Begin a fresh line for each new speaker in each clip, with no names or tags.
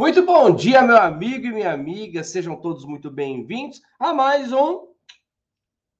Muito bom dia, meu amigo e minha amiga. Sejam todos muito bem-vindos a mais um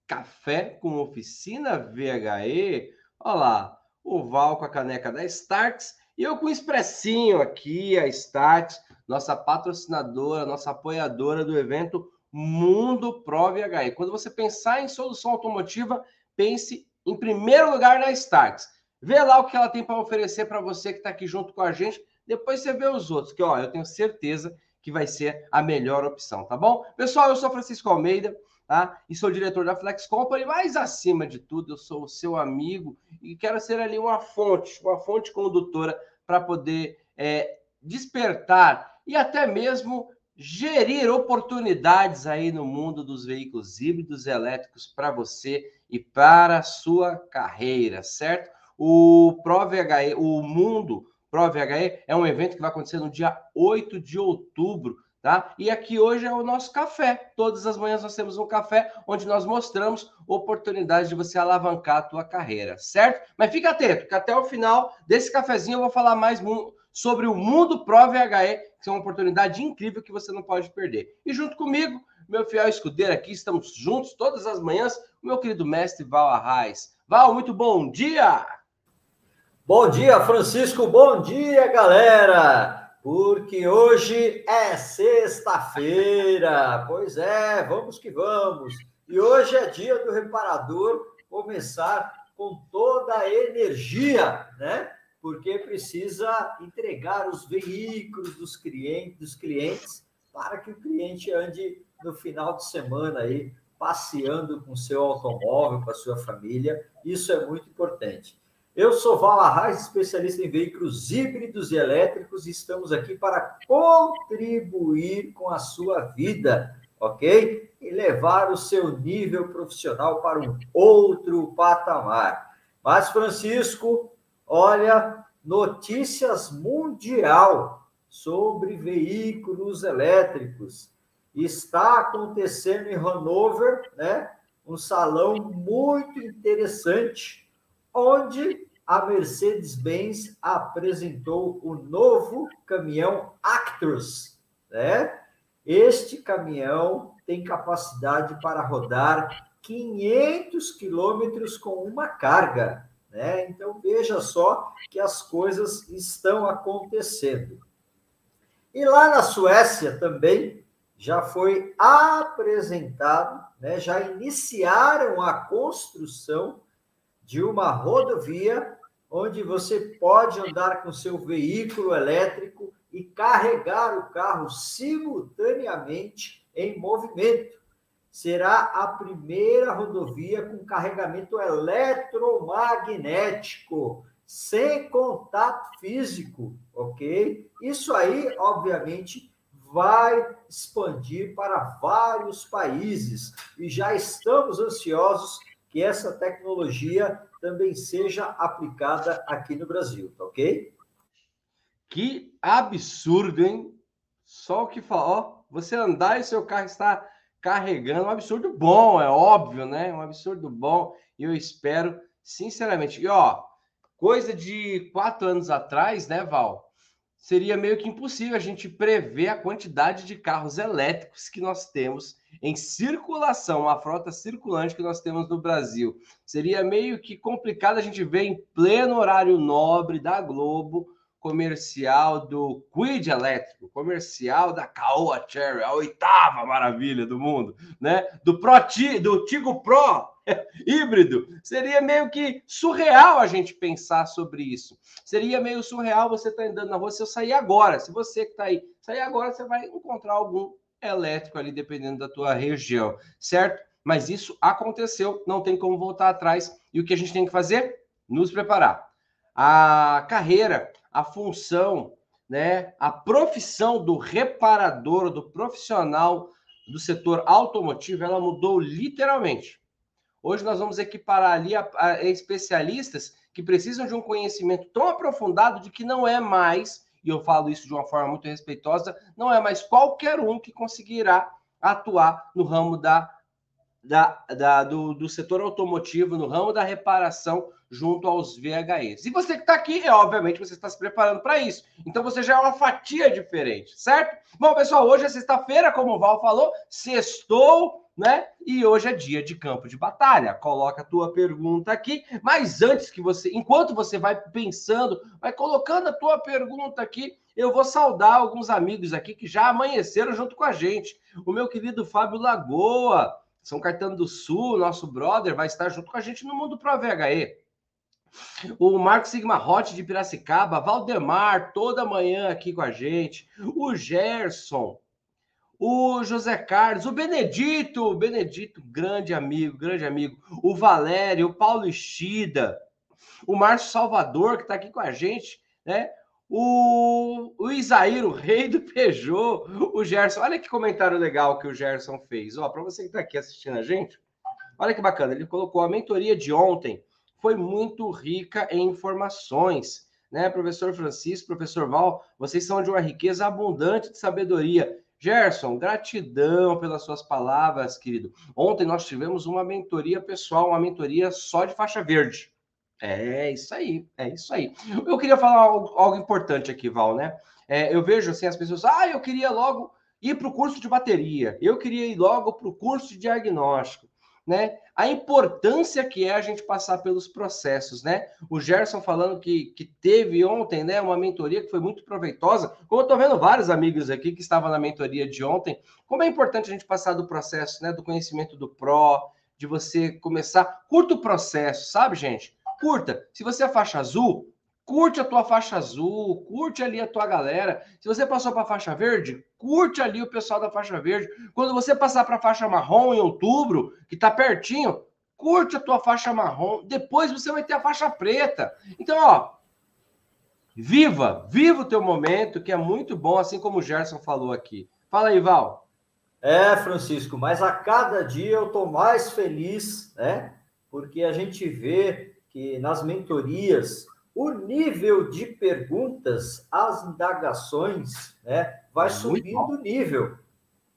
Café com Oficina VHE. Olha lá, o Val com a caneca da Starks e eu com o expressinho aqui, a Starks, nossa patrocinadora, nossa apoiadora do evento Mundo Pro VHE. Quando você pensar em solução automotiva, pense em primeiro lugar na Starks. Vê lá o que ela tem para oferecer para você que está aqui junto com a gente depois você vê os outros, que ó, eu tenho certeza que vai ser a melhor opção, tá bom? Pessoal, eu sou Francisco Almeida, tá? E sou diretor da Flex Company, mas acima de tudo, eu sou o seu amigo e quero ser ali uma fonte, uma fonte condutora para poder é, despertar e até mesmo gerir oportunidades aí no mundo dos veículos híbridos elétricos para você e para a sua carreira, certo? O ProVHE, o mundo ProVHE é um evento que vai acontecer no dia 8 de outubro, tá? E aqui hoje é o nosso café. Todas as manhãs nós temos um café onde nós mostramos oportunidades de você alavancar a tua carreira, certo? Mas fica atento, que até o final desse cafezinho eu vou falar mais sobre o Mundo ProVHE, que é uma oportunidade incrível que você não pode perder. E junto comigo, meu fiel escudeiro aqui, estamos juntos todas as manhãs, o meu querido mestre Val Arraes. Val, muito bom dia!
Bom dia, Francisco. Bom dia, galera. Porque hoje é sexta-feira. Pois é, vamos que vamos. E hoje é dia do reparador começar com toda a energia, né? Porque precisa entregar os veículos dos clientes, dos clientes para que o cliente ande no final de semana aí passeando com seu automóvel, com a sua família. Isso é muito importante. Eu sou Val Arraes, especialista em veículos híbridos e elétricos, e estamos aqui para contribuir com a sua vida, ok? E levar o seu nível profissional para um outro patamar. Mas, Francisco, olha, notícias mundial sobre veículos elétricos. Está acontecendo em Hanover, né? Um salão muito interessante, onde a Mercedes-Benz apresentou o novo caminhão Actros, né? Este caminhão tem capacidade para rodar 500 quilômetros com uma carga, né? Então veja só que as coisas estão acontecendo. E lá na Suécia também já foi apresentado, né? Já iniciaram a construção de uma rodovia onde você pode andar com seu veículo elétrico e carregar o carro simultaneamente em movimento. Será a primeira rodovia com carregamento eletromagnético, sem contato físico, ok? Isso aí, obviamente, vai expandir para vários países e já estamos ansiosos que essa tecnologia também seja aplicada aqui no Brasil, tá ok?
Que absurdo, hein? Só o que fala, ó, você andar e seu carro está carregando, um absurdo bom, é óbvio, né? Um absurdo bom. E eu espero, sinceramente, e ó, coisa de quatro anos atrás, né, Val? Seria meio que impossível a gente prever a quantidade de carros elétricos que nós temos em circulação, a frota circulante que nós temos no Brasil. Seria meio que complicado a gente ver em pleno horário nobre da Globo comercial do Quid elétrico, comercial da Caoa Cherry, a oitava maravilha do mundo, né? Do Pro do Tigo Pro híbrido. Seria meio que surreal a gente pensar sobre isso. Seria meio surreal você estar tá andando na rua se eu sair agora. Se você que está aí sair agora, você vai encontrar algum elétrico ali, dependendo da tua região, certo? Mas isso aconteceu, não tem como voltar atrás. E o que a gente tem que fazer? Nos preparar. A carreira, a função, né, a profissão do reparador, do profissional do setor automotivo, ela mudou literalmente. Hoje nós vamos equiparar ali a, a especialistas que precisam de um conhecimento tão aprofundado de que não é mais, e eu falo isso de uma forma muito respeitosa, não é mais qualquer um que conseguirá atuar no ramo da da, da, do, do setor automotivo, no ramo da reparação, junto aos VHEs. E você que está aqui, é, obviamente, você está se preparando para isso. Então você já é uma fatia diferente, certo? Bom, pessoal, hoje é sexta-feira, como o Val falou, sextou, né? E hoje é dia de campo de batalha. Coloca a tua pergunta aqui, mas antes que você, enquanto você vai pensando, vai colocando a tua pergunta aqui, eu vou saudar alguns amigos aqui que já amanheceram junto com a gente. O meu querido Fábio Lagoa, São Caetano do Sul, nosso brother, vai estar junto com a gente no Mundo Pro VHE. O Marco Sigma Hot de Piracicaba, Valdemar, toda manhã aqui com a gente. O Gerson, o José Carlos, o Benedito, o Benedito, grande amigo, grande amigo. O Valério, o Paulo Estida, o Márcio Salvador, que está aqui com a gente, né? O, o o rei do Peugeot, o Gerson. Olha que comentário legal que o Gerson fez. Ó, para você que está aqui assistindo a gente, olha que bacana. Ele colocou a mentoria de ontem foi muito rica em informações. Né, professor Francisco, professor Val, vocês são de uma riqueza abundante de sabedoria. Gerson, gratidão pelas suas palavras, querido. Ontem nós tivemos uma mentoria pessoal, uma mentoria só de faixa verde. É isso aí, é isso aí. Eu queria falar algo, algo importante aqui, Val, né? É, eu vejo assim as pessoas, ah, eu queria logo ir para o curso de bateria, eu queria ir logo para o curso de diagnóstico né? A importância que é a gente passar pelos processos, né? O Gerson falando que, que teve ontem, né, uma mentoria que foi muito proveitosa. Como eu tô vendo vários amigos aqui que estavam na mentoria de ontem, como é importante a gente passar do processo, né, do conhecimento do pró, de você começar, curta o processo, sabe, gente? Curta. Se você é faixa azul, curte a tua faixa azul, curte ali a tua galera. Se você passou para a faixa verde, curte ali o pessoal da faixa verde. Quando você passar para a faixa marrom em outubro, que está pertinho, curte a tua faixa marrom. Depois você vai ter a faixa preta. Então, ó, viva, viva o teu momento, que é muito bom, assim como o Gerson falou aqui. Fala aí, Val.
É, Francisco, mas a cada dia eu estou mais feliz, né? Porque a gente vê que nas mentorias o nível de perguntas, as indagações, né, vai é subindo o nível,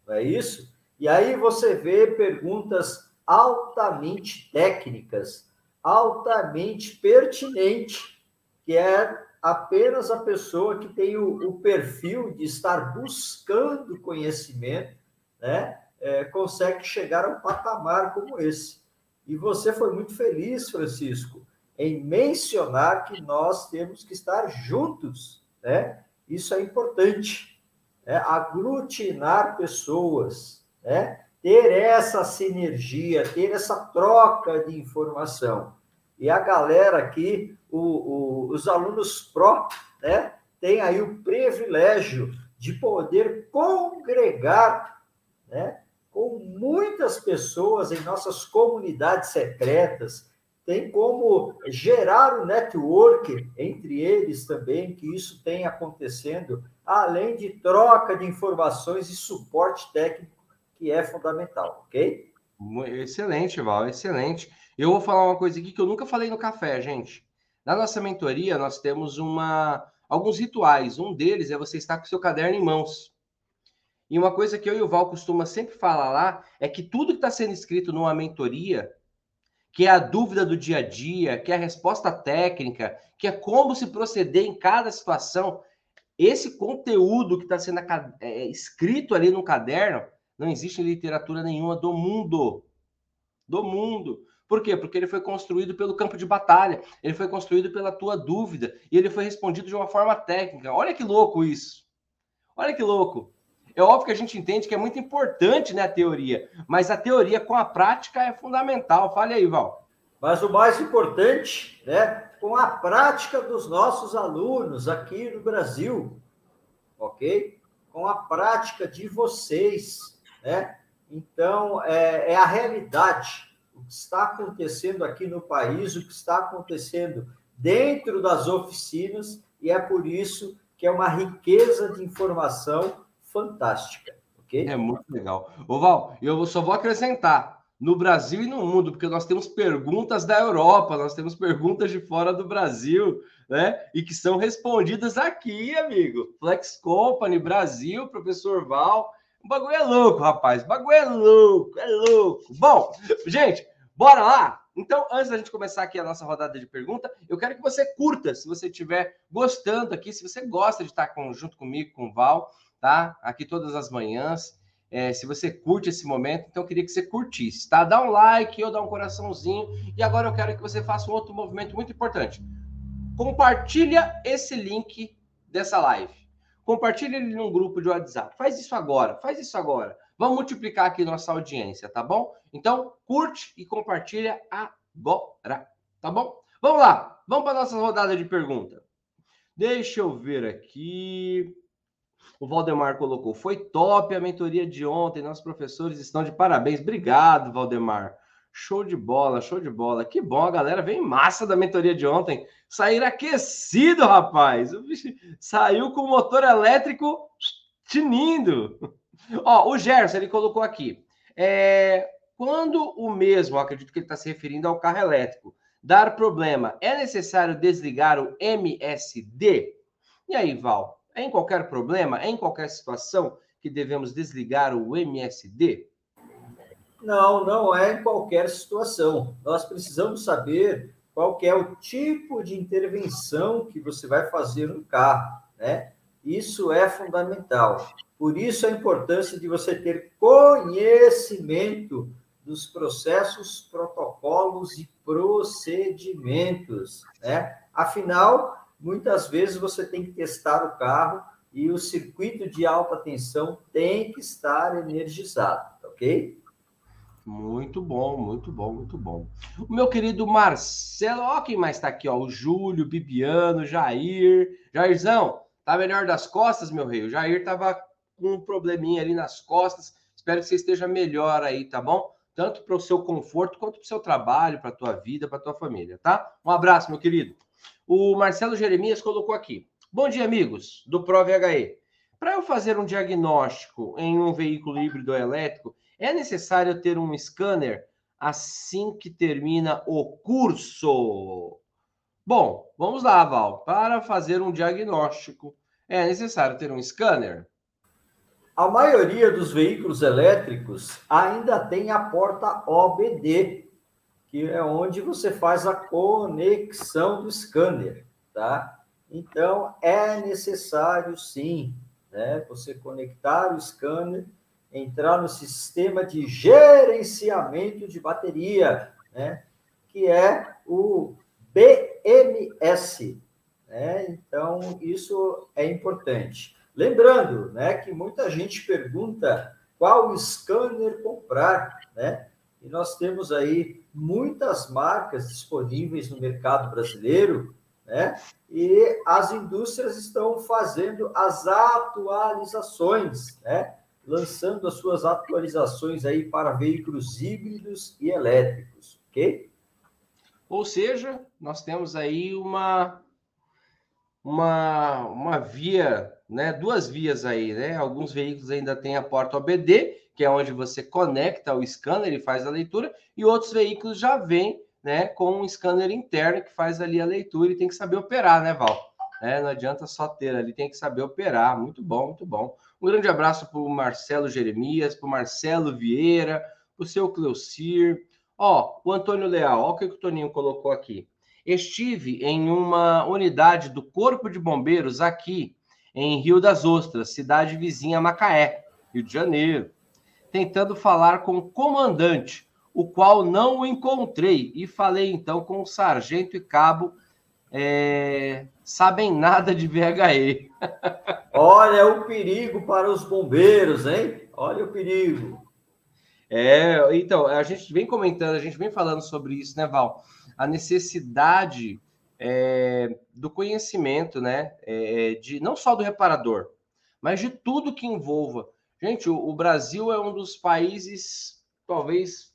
não é isso? E aí você vê perguntas altamente técnicas, altamente pertinentes, que é apenas a pessoa que tem o, o perfil de estar buscando conhecimento, né, é, consegue chegar a um patamar como esse. E você foi muito feliz, Francisco, em mencionar que nós temos que estar juntos, né? Isso é importante, né? aglutinar pessoas, né? Ter essa sinergia, ter essa troca de informação. E a galera aqui, o, o, os alunos pró, né? Tem aí o privilégio de poder congregar, né? Com muitas pessoas em nossas comunidades secretas, tem como gerar o um network entre eles também, que isso tem acontecendo, além de troca de informações e suporte técnico, que é fundamental, ok?
Excelente, Val, excelente. Eu vou falar uma coisa aqui que eu nunca falei no café, gente. Na nossa mentoria, nós temos uma alguns rituais. Um deles é você estar com seu caderno em mãos. E uma coisa que eu e o Val costuma sempre falar lá é que tudo que está sendo escrito numa mentoria que é a dúvida do dia a dia, que é a resposta técnica, que é como se proceder em cada situação. Esse conteúdo que está sendo é, escrito ali no caderno não existe em literatura nenhuma do mundo. Do mundo. Por quê? Porque ele foi construído pelo campo de batalha, ele foi construído pela tua dúvida e ele foi respondido de uma forma técnica. Olha que louco isso. Olha que louco. É óbvio que a gente entende que é muito importante né, a teoria, mas a teoria com a prática é fundamental. Fale aí, Val.
Mas o mais importante, né, com a prática dos nossos alunos aqui no Brasil, ok? Com a prática de vocês, né? Então, é, é a realidade. O que está acontecendo aqui no país, o que está acontecendo dentro das oficinas, e é por isso que é uma riqueza de informação fantástica, ok?
É muito legal. Ô Val, eu só vou acrescentar, no Brasil e no mundo, porque nós temos perguntas da Europa, nós temos perguntas de fora do Brasil, né? E que são respondidas aqui, amigo. Flex Company, Brasil, professor Val. O bagulho é louco, rapaz. O bagulho é louco, é louco. Bom, gente, bora lá? Então, antes da gente começar aqui a nossa rodada de pergunta, eu quero que você curta, se você estiver gostando aqui, se você gosta de estar com, junto comigo, com o Val, tá? Aqui todas as manhãs. É, se você curte esse momento, então eu queria que você curtisse, tá? Dá um like ou dá um coraçãozinho. E agora eu quero que você faça um outro movimento muito importante. Compartilha esse link dessa live. Compartilha ele num grupo de WhatsApp. Faz isso agora, faz isso agora. Vamos multiplicar aqui nossa audiência, tá bom? Então, curte e compartilha agora, tá bom? Vamos lá, vamos para nossa rodada de pergunta. Deixa eu ver aqui. O Valdemar colocou: foi top a mentoria de ontem. Nossos professores estão de parabéns. Obrigado, Valdemar. Show de bola, show de bola. Que bom, a galera veio massa da mentoria de ontem. Sair aquecido, rapaz. Saiu com o motor elétrico tinindo. Ó, o Gerson, ele colocou aqui. É, quando o mesmo, acredito que ele está se referindo ao carro elétrico, dar problema, é necessário desligar o MSD? E aí, Val? É em qualquer problema, é em qualquer situação que devemos desligar o MSD?
Não, não é em qualquer situação. Nós precisamos saber qual é o tipo de intervenção que você vai fazer no carro, né? Isso é fundamental. Por isso a importância de você ter conhecimento dos processos, protocolos e procedimentos, né? Afinal, muitas vezes você tem que testar o carro e o circuito de alta tensão tem que estar energizado, ok?
Muito bom, muito bom, muito bom. O meu querido Marcelo, ó quem mais está aqui, ó, o Júlio, Bibiano, Jair. Jairzão, tá melhor das costas, meu rei? O Jair tava com um probleminha ali nas costas. Espero que você esteja melhor aí, tá bom? Tanto para o seu conforto quanto para o seu trabalho, para a tua vida, para a tua família, tá? Um abraço, meu querido. O Marcelo Jeremias colocou aqui. Bom dia, amigos do ProVHE. Para eu fazer um diagnóstico em um veículo híbrido elétrico, é necessário ter um scanner assim que termina o curso? Bom, vamos lá, Val. Para fazer um diagnóstico, é necessário ter um scanner?
A maioria dos veículos elétricos ainda tem a porta OBD, que é onde você faz a conexão do scanner, tá? Então, é necessário sim, né, você conectar o scanner, entrar no sistema de gerenciamento de bateria, né, que é o BMS, né? Então, isso é importante. Lembrando, né, que muita gente pergunta qual scanner comprar, né? E nós temos aí muitas marcas disponíveis no mercado brasileiro, né? E as indústrias estão fazendo as atualizações, né? Lançando as suas atualizações aí para veículos híbridos e elétricos, ok?
Ou seja, nós temos aí uma uma, uma via né? Duas vias aí, né? Alguns veículos ainda têm a porta OBD, que é onde você conecta o scanner e faz a leitura, e outros veículos já vêm, né, com um scanner interno que faz ali a leitura e tem que saber operar, né, Val? É, não adianta só ter ali, tem que saber operar. Muito bom, muito bom. Um grande abraço para o Marcelo Jeremias, para o Marcelo Vieira, para o seu Cleucir. Ó, o Antônio Leal, ó o que o Toninho colocou aqui. Estive em uma unidade do Corpo de Bombeiros aqui em Rio das Ostras, cidade vizinha Macaé, Rio de Janeiro, tentando falar com o comandante, o qual não o encontrei, e falei então com o sargento e cabo, é, sabem nada de VHE.
Olha o perigo para os bombeiros, hein? Olha o perigo.
É, então, a gente vem comentando, a gente vem falando sobre isso, né, Val? A necessidade é, do conhecimento, né? É, de não só do reparador, mas de tudo que envolva. Gente, o, o Brasil é um dos países, talvez,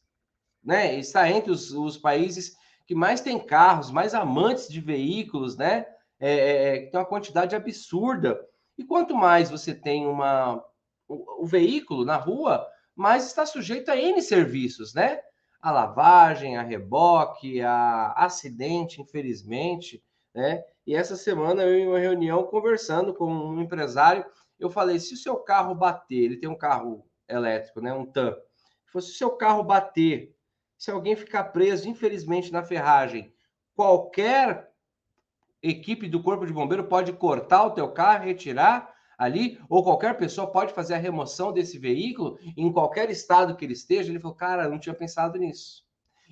né? Está entre os, os países que mais tem carros, mais amantes de veículos, né? É, é, é tem uma quantidade absurda. E quanto mais você tem uma, o, o veículo na rua, mais está sujeito a N serviços, né? a lavagem, a reboque, a acidente, infelizmente, né? E essa semana eu em uma reunião conversando com um empresário, eu falei, se o seu carro bater, ele tem um carro elétrico, né, um TAM, se o seu carro bater, se alguém ficar preso, infelizmente, na ferragem, qualquer equipe do Corpo de Bombeiro pode cortar o teu carro, retirar ali, ou qualquer pessoa pode fazer a remoção desse veículo em qualquer estado que ele esteja. Ele falou, cara, não tinha pensado nisso.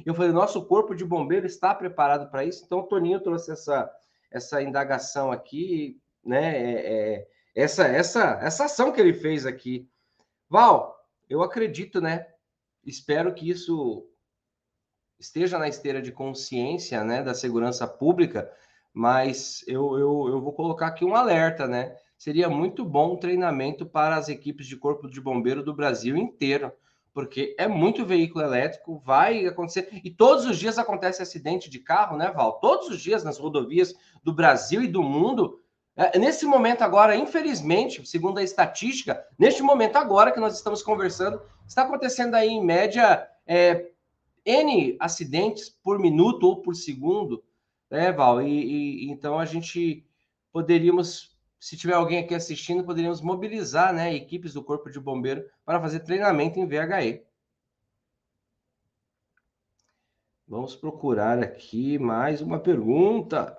Eu falei, nosso Corpo de Bombeiro está preparado para isso. Então, o Toninho trouxe essa, essa indagação aqui, né? É, é, essa, essa, essa ação que ele fez aqui. Val, eu acredito, né? Espero que isso esteja na esteira de consciência, né, da segurança pública, mas eu, eu, eu vou colocar aqui um alerta, né? Seria muito bom um treinamento para as equipes de corpo de bombeiro do Brasil inteiro, porque é muito veículo elétrico, vai acontecer. E todos os dias acontece acidente de carro, né, Val? Todos os dias nas rodovias do Brasil e do mundo. É, nesse momento agora, infelizmente, segundo a estatística, neste momento agora que nós estamos conversando, está acontecendo aí em média é, N acidentes por minuto ou por segundo, né, Val? E, e, então a gente poderíamos, se tiver alguém aqui assistindo, poderíamos mobilizar né, equipes do Corpo de Bombeiro para fazer treinamento em VHE. Vamos procurar aqui mais uma pergunta.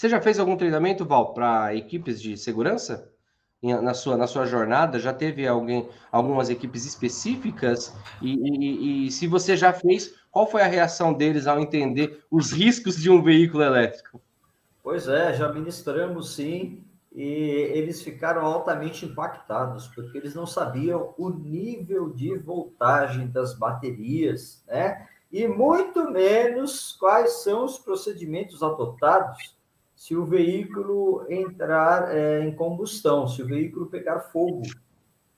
Você já fez algum treinamento, Val, para equipes de segurança? na sua, na sua jornada? Já teve alguém, algumas equipes específicas? E, e, e, se você já fez, qual foi a reação deles ao entender os riscos de um veículo elétrico?
Pois é, já ministramos sim, e eles ficaram altamente impactados, porque eles não sabiam o nível de voltagem das baterias, né? E muito menos quais são os procedimentos adotados se o veículo entrar é, em combustão, se o veículo pegar fogo,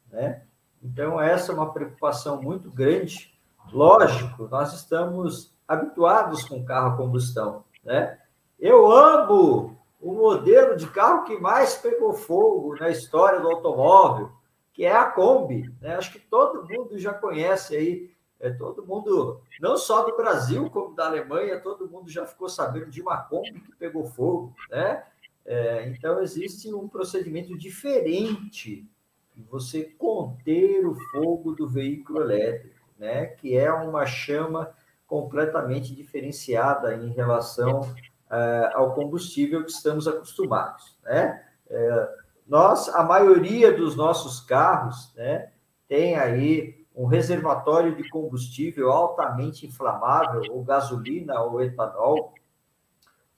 né? Então, essa é uma preocupação muito grande. Lógico, nós estamos habituados com carro a combustão, né? Eu amo o modelo de carro que mais pegou fogo na história do automóvel, que é a Kombi, né? Acho que todo mundo já conhece aí é, todo mundo, não só do Brasil, como da Alemanha, todo mundo já ficou sabendo de uma Kombi que pegou fogo, né? É, então, existe um procedimento diferente de você conter o fogo do veículo elétrico, né? Que é uma chama completamente diferenciada em relação é, ao combustível que estamos acostumados, né? É, nós, a maioria dos nossos carros, né? Tem aí um reservatório de combustível altamente inflamável, ou gasolina ou etanol,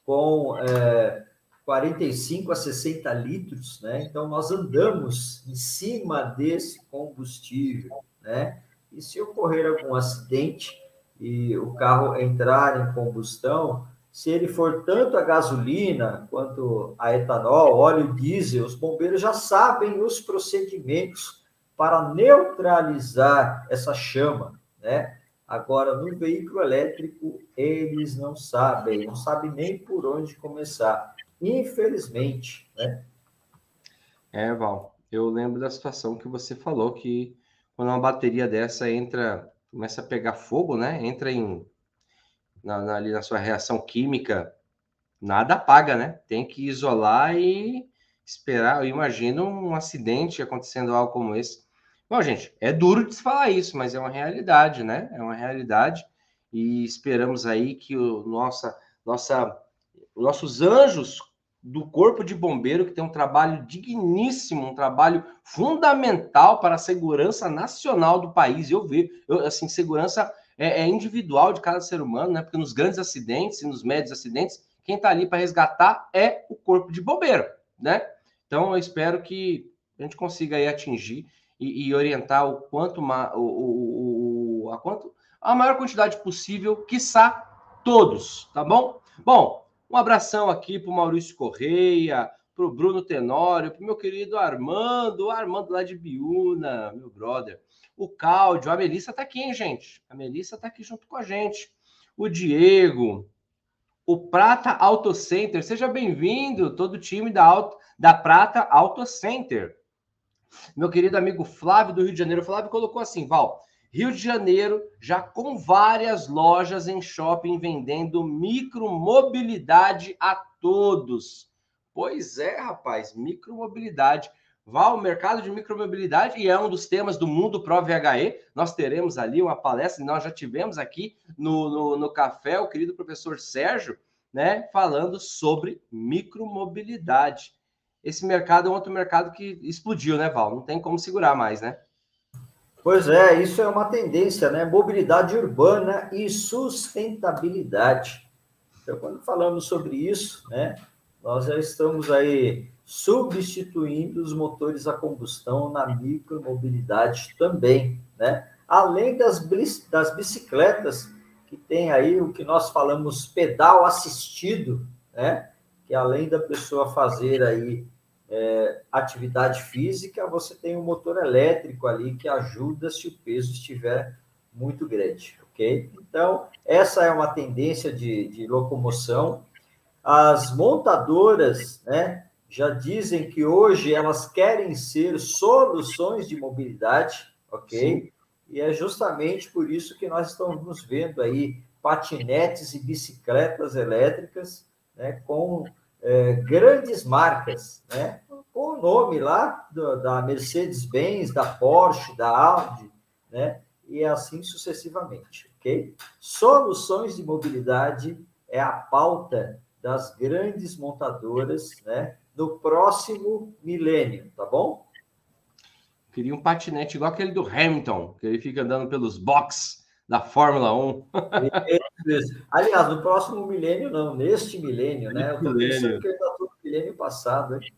com é, 45 a 60 litros, né? Então, nós andamos em cima desse combustível, né? E se ocorrer algum acidente e o carro entrar em combustão, se ele for tanto a gasolina quanto a etanol, óleo diesel, os bombeiros já sabem os procedimentos para neutralizar essa chama, né? Agora, no veículo elétrico, eles não sabem, não sabem nem por onde começar, infelizmente, né?
É, Val, eu lembro da situação que você falou que quando uma bateria dessa entra, começa a pegar fogo, né? Entra em na, na, ali na sua reação química, nada apaga, né? Tem que isolar e esperar. Eu imagino um acidente acontecendo algo como esse Bom, gente, é duro de se falar isso, mas é uma realidade, né? É uma realidade e esperamos aí que o nossa, nossa, nossos anjos do Corpo de Bombeiro, que tem um trabalho digníssimo, um trabalho fundamental para a segurança nacional do país. Eu vejo, eu, assim, segurança é, é, individual de cada ser humano, né? Porque nos grandes acidentes e nos médios acidentes, quem está ali para resgatar é o Corpo de Bombeiro, né? Então, eu espero que a gente consiga aí atingir e, e orientar o quanto o, o, o, a quanto a maior quantidade possível, quiçá todos, tá bom? Bom, um abração aqui para o Maurício Correia, para o Bruno Tenório, para o meu querido Armando, Armando lá de Biúna, meu brother. O Cláudio, a Melissa está aqui, hein, gente? A Melissa está aqui junto com a gente. O Diego, o Prata Auto Center, seja bem-vindo, todo o time da, Auto, da Prata Auto Center. Meu querido amigo Flávio do Rio de Janeiro, o Flávio colocou assim, Val, Rio de Janeiro já com várias lojas em shopping vendendo micromobilidade a todos. Pois é, rapaz, micromobilidade. Val, mercado de micromobilidade, e é um dos temas do Mundo Pro VHE. Nós teremos ali uma palestra, e nós já tivemos aqui no, no, no café o querido professor Sérgio, né, falando sobre micromobilidade. Esse mercado é outro mercado que explodiu, né, Val? Não tem como segurar mais, né?
Pois é, isso é uma tendência, né? Mobilidade urbana e sustentabilidade. Então, quando falamos sobre isso, né, nós já estamos aí substituindo os motores a combustão na micromobilidade também, né? Além das, das bicicletas, que tem aí o que nós falamos pedal assistido, né? Que além da pessoa fazer aí é, atividade física, você tem um motor elétrico ali que ajuda se o peso estiver muito grande, ok? Então, essa é uma tendência de, de locomoção. As montadoras, né, já dizem que hoje elas querem ser soluções de mobilidade, ok? Sim. E é justamente por isso que nós estamos vendo aí patinetes e bicicletas elétricas, né, com é, grandes marcas, né? Com o nome lá do, da Mercedes-Benz, da Porsche, da Audi, né? E assim sucessivamente, ok? Soluções de mobilidade é a pauta das grandes montadoras, né? No próximo milênio, tá bom?
Queria um patinete igual aquele do Hamilton, que ele fica andando pelos boxes da Fórmula 1.
Aliás, no próximo milênio, não, neste milênio, né? Eu tô pensando que ainda estou no milênio passado, hein?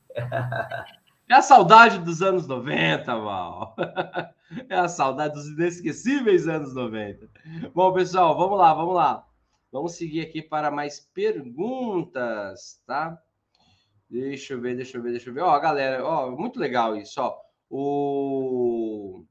É a saudade dos anos 90, Val. É a saudade dos inesquecíveis anos 90. Bom, pessoal, vamos lá, vamos lá. Vamos seguir aqui para mais perguntas, tá? Deixa eu ver, deixa eu ver, deixa eu ver. Ó, galera, ó, muito legal isso, ó. O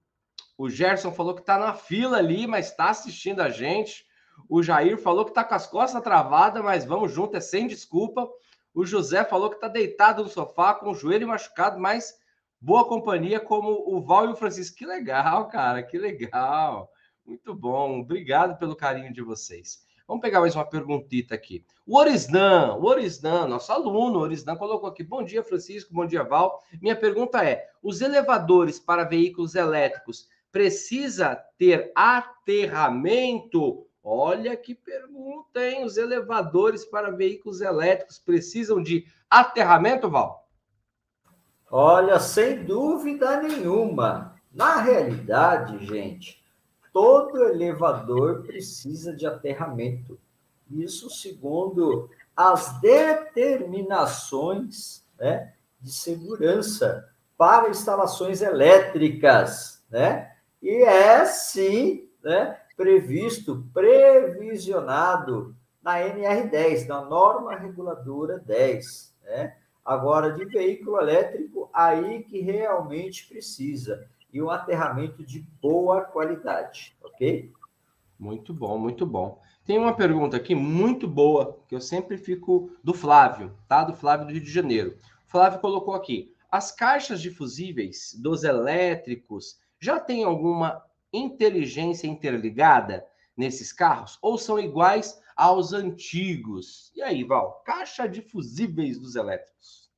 o Gerson falou que está na fila ali, mas está assistindo a gente. O Jair falou que está com as costas travadas, mas vamos junto, é sem desculpa. O José falou que está deitado no sofá com o joelho machucado, mas boa companhia, como o Val e o Francisco. Que legal, cara, que legal. Muito bom. Obrigado pelo carinho de vocês. Vamos pegar mais uma perguntita aqui. O Orisnan, o nosso aluno, o colocou aqui: Bom dia, Francisco, bom dia, Val. Minha pergunta é: os elevadores para veículos elétricos precisa ter aterramento? Olha que pergunta, hein? Os elevadores para veículos elétricos precisam de aterramento, Val?
Olha, sem dúvida nenhuma. Na realidade, gente, todo elevador precisa de aterramento. Isso segundo as determinações né, de segurança para instalações elétricas, né? E é sim né, previsto, previsionado na NR10, na norma reguladora 10. Né? Agora, de veículo elétrico, aí que realmente precisa. E um aterramento de boa qualidade, ok?
Muito bom, muito bom. Tem uma pergunta aqui muito boa, que eu sempre fico do Flávio, tá? Do Flávio do Rio de Janeiro. O Flávio colocou aqui: as caixas de fusíveis dos elétricos já tem alguma inteligência interligada nesses carros ou são iguais aos antigos? E aí, Val, caixa de fusíveis dos elétricos.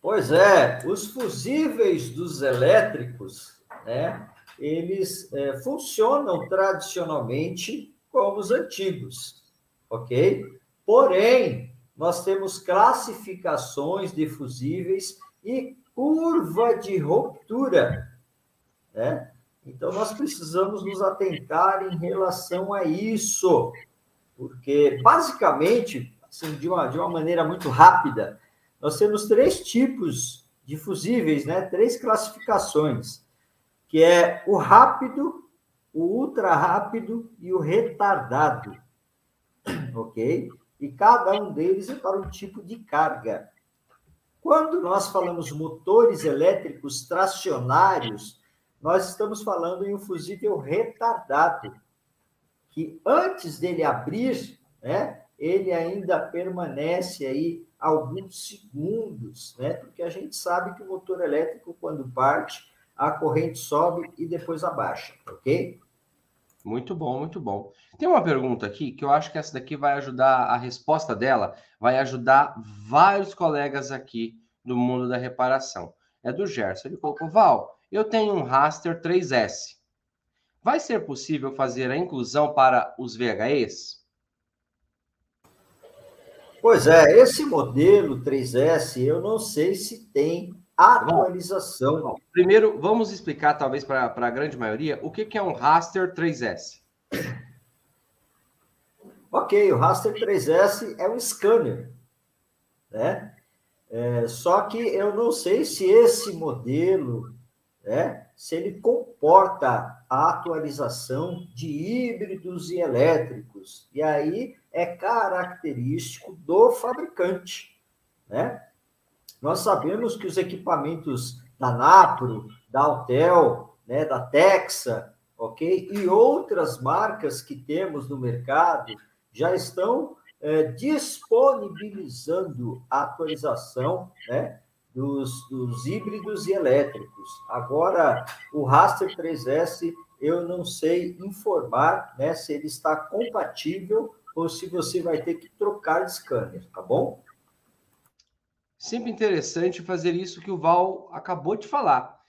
Pois é, os fusíveis dos elétricos, né, eles é, funcionam tradicionalmente como os antigos, ok? Porém, nós temos classificações de fusíveis e curva de ruptura né? Então, nós precisamos nos atentar em relação a isso, porque, basicamente, assim, de, uma, de uma maneira muito rápida, nós temos três tipos de fusíveis, né? três classificações, que é o rápido, o ultra rápido e o retardado, ok? E cada um deles é para um tipo de carga. Quando nós falamos motores elétricos tracionários, nós estamos falando em um fusível retardado, que antes dele abrir, né, ele ainda permanece aí alguns segundos, né? Porque a gente sabe que o motor elétrico, quando parte, a corrente sobe e depois abaixa, ok?
Muito bom, muito bom. Tem uma pergunta aqui que eu acho que essa daqui vai ajudar, a resposta dela vai ajudar vários colegas aqui do mundo da reparação. É do Gerson. Ele colocou: Val, eu tenho um raster 3S. Vai ser possível fazer a inclusão para os VHEs?
Pois é, esse modelo 3S eu não sei se tem atualização. Bom,
primeiro, vamos explicar, talvez para a grande maioria, o que, que é um raster 3S.
Ok, o raster 3S é um scanner, né? É, só que eu não sei se esse modelo, né, se ele comporta a atualização de híbridos e elétricos. E aí é característico do fabricante, né? Nós sabemos que os equipamentos da Napro, da Altel, né, da Texa, ok? E outras marcas que temos no mercado já estão é, disponibilizando a atualização né, dos, dos híbridos e elétricos. Agora, o Raster 3S, eu não sei informar né, se ele está compatível ou se você vai ter que trocar de scanner, tá bom?
Sempre interessante fazer isso que o Val acabou de falar.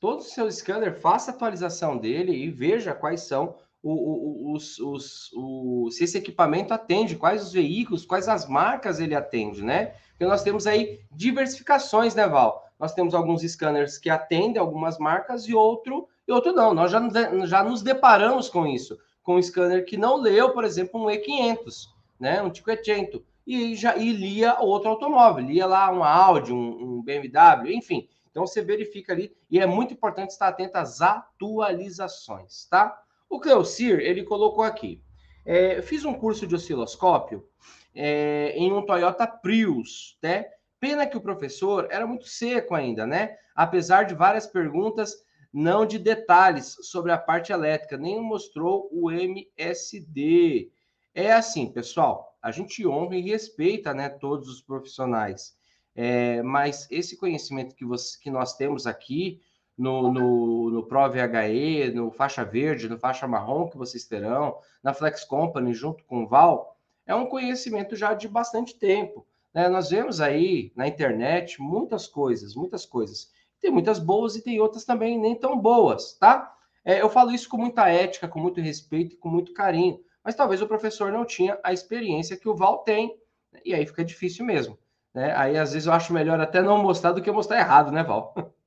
Todo o seu scanner, faça a atualização dele e veja quais são os, os, os, se esse equipamento atende, quais os veículos, quais as marcas ele atende, né? Porque nós temos aí diversificações, né, Val? Nós temos alguns scanners que atendem algumas marcas e outro, e outro não. Nós já, já nos deparamos com isso, com um scanner que não leu, por exemplo, um E500, né? Um 500 e já e lia outro automóvel, lia lá um Audi, um, um BMW, enfim. Então você verifica ali e é muito importante estar atento às atualizações, tá? O Cleocir, ele colocou aqui. É, fiz um curso de osciloscópio é, em um Toyota Prius, né? Pena que o professor era muito seco ainda, né? Apesar de várias perguntas, não de detalhes sobre a parte elétrica, nem mostrou o MSD. É assim, pessoal, a gente honra e respeita né, todos os profissionais. É, mas esse conhecimento que, você, que nós temos aqui no, no, no no faixa verde, no faixa marrom que vocês terão, na Flex Company, junto com o Val, é um conhecimento já de bastante tempo. Né? Nós vemos aí na internet muitas coisas, muitas coisas. Tem muitas boas e tem outras também nem tão boas, tá? É, eu falo isso com muita ética, com muito respeito e com muito carinho mas talvez o professor não tinha a experiência que o Val tem, né? e aí fica difícil mesmo. Né? Aí às vezes eu acho melhor até não mostrar do que mostrar errado, né, Val?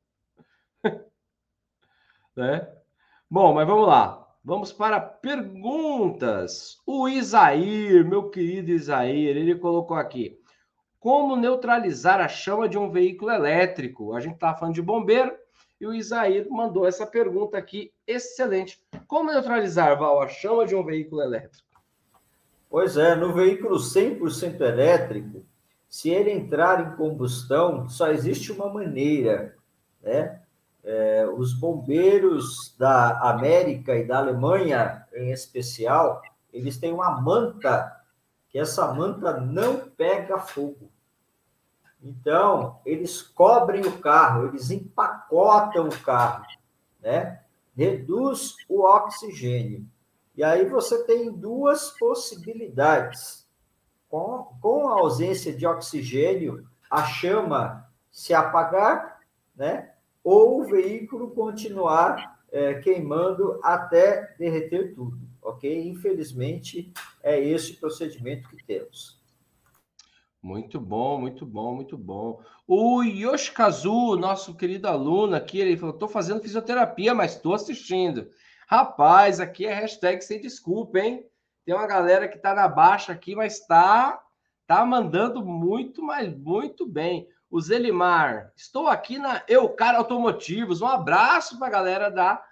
né? Bom, mas vamos lá. Vamos para perguntas. O Isair, meu querido Isair, ele colocou aqui: como neutralizar a chama de um veículo elétrico? A gente estava falando de bombeiro, e o Isair mandou essa pergunta aqui, excelente. Como neutralizar, Val, a chama de um veículo elétrico?
Pois é, no veículo 100% elétrico, se ele entrar em combustão, só existe uma maneira, né? É, os bombeiros da América e da Alemanha, em especial, eles têm uma manta, que essa manta não pega fogo. Então, eles cobrem o carro, eles empacotam o carro, né? Reduz o oxigênio. E aí você tem duas possibilidades. Com, com a ausência de oxigênio, a chama se apagar, né? Ou o veículo continuar é, queimando até derreter tudo, ok? Infelizmente, é esse o procedimento que temos.
Muito bom, muito bom, muito bom. O Yoshikazu, nosso querido aluno aqui, ele falou: estou fazendo fisioterapia, mas estou assistindo. Rapaz, aqui é hashtag sem desculpa, hein? Tem uma galera que está na baixa aqui, mas está tá mandando muito, mas muito bem. O Zelimar, estou aqui na Elcar Automotivos. Um abraço para a galera da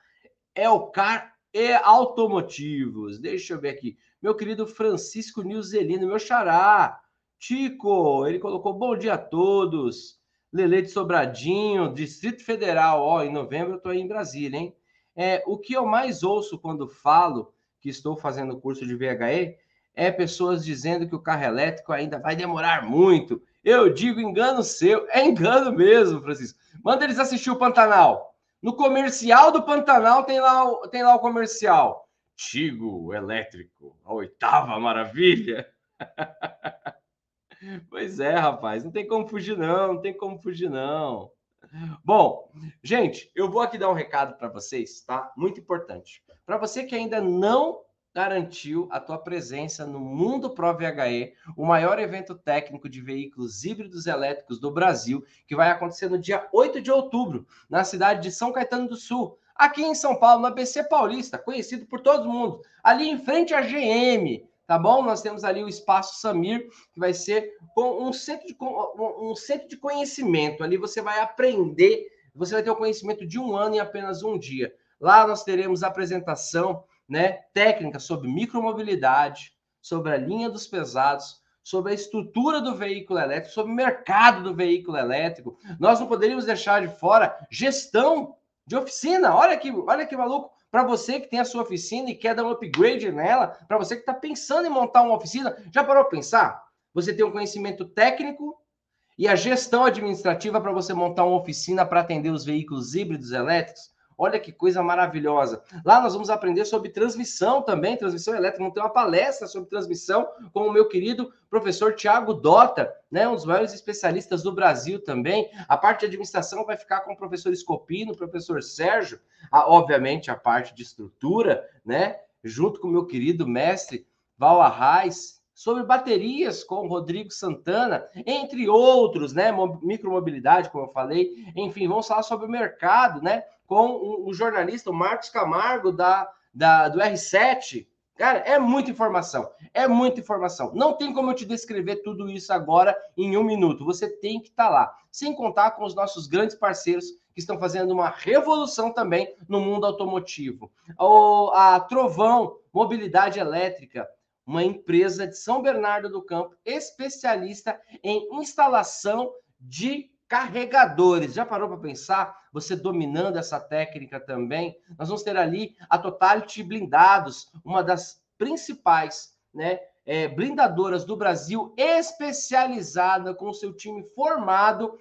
Elcar e Automotivos. Deixa eu ver aqui. Meu querido Francisco Nilzelino, meu xará. Tico, ele colocou bom dia a todos. Lele de Sobradinho, Distrito Federal. Ó, em novembro eu estou aí em Brasília, hein? É, o que eu mais ouço quando falo que estou fazendo curso de VHE é pessoas dizendo que o carro elétrico ainda vai demorar muito. Eu digo engano seu, é engano mesmo, Francisco. Manda eles assistir o Pantanal. No comercial do Pantanal tem lá, tem lá o comercial. Tigo elétrico, a oitava maravilha. pois é, rapaz, não tem como fugir não, não tem como fugir não. Bom, gente, eu vou aqui dar um recado para vocês, tá? Muito importante. Para você que ainda não garantiu a tua presença no Mundo Pro VHE, o maior evento técnico de veículos híbridos elétricos do Brasil, que vai acontecer no dia 8 de outubro, na cidade de São Caetano do Sul, aqui em São Paulo, na BC Paulista, conhecido por todo mundo, ali em frente à GM, tá bom? Nós temos ali o Espaço Samir, que vai ser um centro de, um centro de conhecimento. Ali você vai aprender, você vai ter o conhecimento de um ano em apenas um dia. Lá nós teremos apresentação né, técnica sobre micromobilidade, sobre a linha dos pesados, sobre a estrutura do veículo elétrico, sobre o mercado do veículo elétrico. Nós não poderíamos deixar de fora gestão de oficina. Olha que, olha que maluco. Para você que tem a sua oficina e quer dar um upgrade nela, para você que está pensando em montar uma oficina, já parou para pensar? Você tem um conhecimento técnico e a gestão administrativa para você montar uma oficina para atender os veículos híbridos elétricos? Olha que coisa maravilhosa. Lá nós vamos aprender sobre transmissão também, transmissão elétrica. Vamos ter uma palestra sobre transmissão com o meu querido professor Tiago Dota, né, um dos maiores especialistas do Brasil também. A parte de administração vai ficar com o professor Escopino, o professor Sérgio. A, obviamente, a parte de estrutura, né, junto com o meu querido mestre Val Arraes, sobre baterias com Rodrigo Santana, entre outros, né? Micromobilidade, como eu falei. Enfim, vamos falar sobre o mercado, né? Com o jornalista o Marcos Camargo da, da, do R7. Cara, é muita informação, é muita informação. Não tem como eu te descrever tudo isso agora em um minuto. Você tem que estar tá lá. Sem contar com os nossos grandes parceiros que estão fazendo uma revolução também no mundo automotivo. O, a Trovão Mobilidade Elétrica, uma empresa de São Bernardo do Campo especialista em instalação de carregadores. Já parou para pensar? Você dominando essa técnica também? Nós vamos ter ali a Totality Blindados, uma das principais, né? É, blindadoras do Brasil, especializada com seu time formado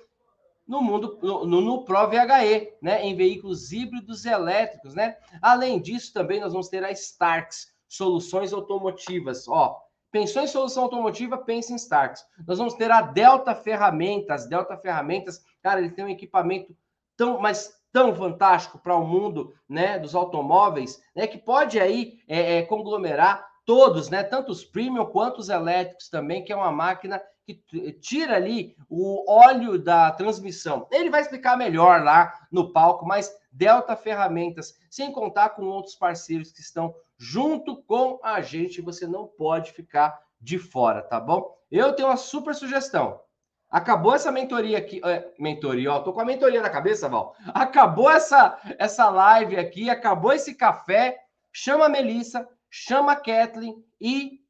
no mundo no, no, Pro VHE, né, em veículos híbridos elétricos, né? Além disso, também nós vamos ter a Starks, soluções automotivas. Ó, pensou em solução automotiva, pense em Starks. Nós vamos ter a Delta Ferramentas. Delta Ferramentas, cara, ele tem um equipamento tão, mas tão fantástico para o mundo, né, dos automóveis, né, que pode aí é, é, conglomerar todos, né, tanto os premium quanto os elétricos também, que é uma máquina que tira ali o óleo da transmissão. Ele vai explicar melhor lá no palco, mas Delta Ferramentas, sem contar com outros parceiros que estão junto com a gente. Você não pode ficar de fora, tá bom? Eu tenho uma super sugestão. Acabou essa mentoria aqui, é, mentoria, ó, tô com a mentoria na cabeça, Val. Acabou essa essa live aqui, acabou esse café. Chama a Melissa, chama a Kathleen e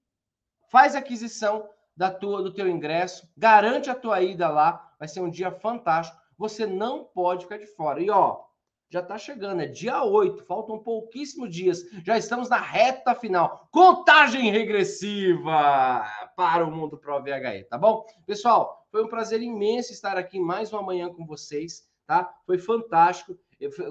faz aquisição da tua do teu ingresso, garante a tua ida lá, vai ser um dia fantástico. Você não pode ficar de fora. E ó, já está chegando, é dia 8, faltam pouquíssimos dias, já estamos na reta final. Contagem regressiva para o Mundo Pro VHE, tá bom? Pessoal, foi um prazer imenso estar aqui mais uma manhã com vocês, tá? Foi fantástico.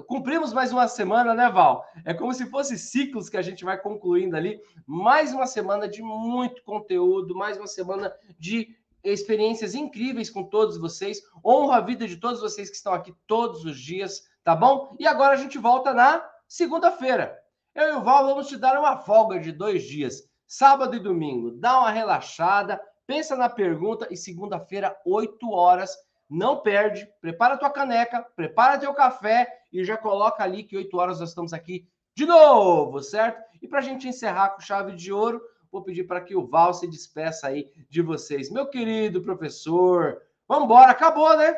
Cumprimos mais uma semana, né, Val? É como se fosse ciclos que a gente vai concluindo ali. Mais uma semana de muito conteúdo, mais uma semana de experiências incríveis com todos vocês. Honro a vida de todos vocês que estão aqui todos os dias tá bom? E agora a gente volta na segunda-feira. Eu e o Val vamos te dar uma folga de dois dias, sábado e domingo. Dá uma relaxada, pensa na pergunta e segunda-feira, 8 horas, não perde. Prepara tua caneca, prepara teu café e já coloca ali que 8 horas nós estamos aqui de novo, certo? E para a gente encerrar com chave de ouro, vou pedir para que o Val se despeça aí de vocês. Meu querido professor, vamos embora, acabou, né?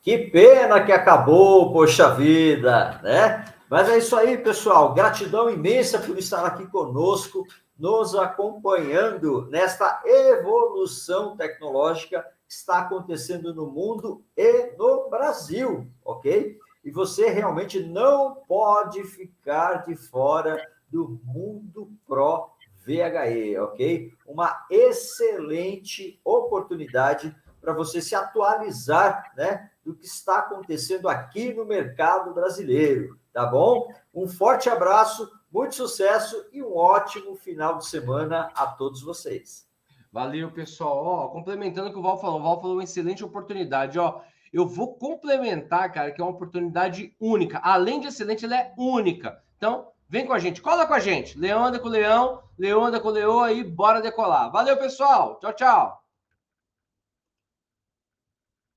Que pena que acabou, poxa vida, né? Mas é isso aí, pessoal. Gratidão imensa por estar aqui conosco, nos acompanhando nesta evolução tecnológica que está acontecendo no mundo e no Brasil, ok? E você realmente não pode ficar de fora do mundo Pro VHE, ok? Uma excelente oportunidade para você se atualizar, né? do que está acontecendo aqui no mercado brasileiro, tá bom? Um forte abraço, Muito sucesso e um ótimo final de semana a todos vocês.
Valeu, pessoal. Ó, complementando o que o Val falou, o Val falou uma excelente oportunidade. Ó, eu vou complementar, cara, que é uma oportunidade única. Além de excelente, ela é única. Então, vem com a gente, cola com a gente. Leão anda com leão, leão anda com leão aí, bora decolar. Valeu, pessoal. Tchau, tchau.